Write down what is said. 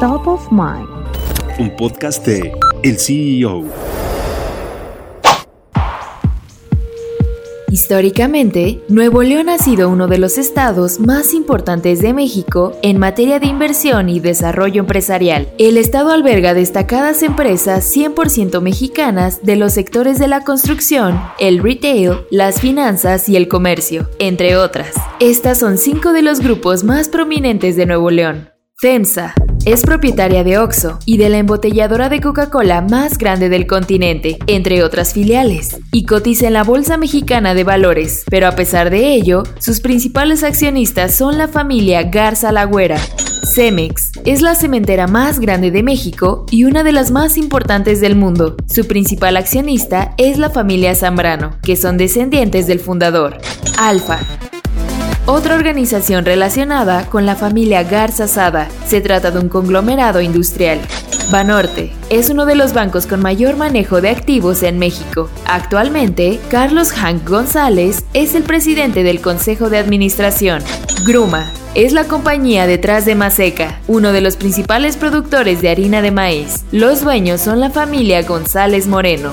Top of Mind. Un podcast de El CEO. Históricamente, Nuevo León ha sido uno de los estados más importantes de México en materia de inversión y desarrollo empresarial. El estado alberga destacadas empresas 100% mexicanas de los sectores de la construcción, el retail, las finanzas y el comercio, entre otras. Estas son cinco de los grupos más prominentes de Nuevo León. FEMSA es propietaria de Oxo y de la embotelladora de Coca-Cola más grande del continente, entre otras filiales, y cotiza en la Bolsa Mexicana de Valores, pero a pesar de ello, sus principales accionistas son la familia Garza Lagüera. Cemex es la cementera más grande de México y una de las más importantes del mundo. Su principal accionista es la familia Zambrano, que son descendientes del fundador. Alfa otra organización relacionada con la familia Garza Sada. Se trata de un conglomerado industrial. Banorte es uno de los bancos con mayor manejo de activos en México. Actualmente, Carlos Hank González es el presidente del Consejo de Administración. Gruma es la compañía detrás de Maseca, uno de los principales productores de harina de maíz. Los dueños son la familia González Moreno.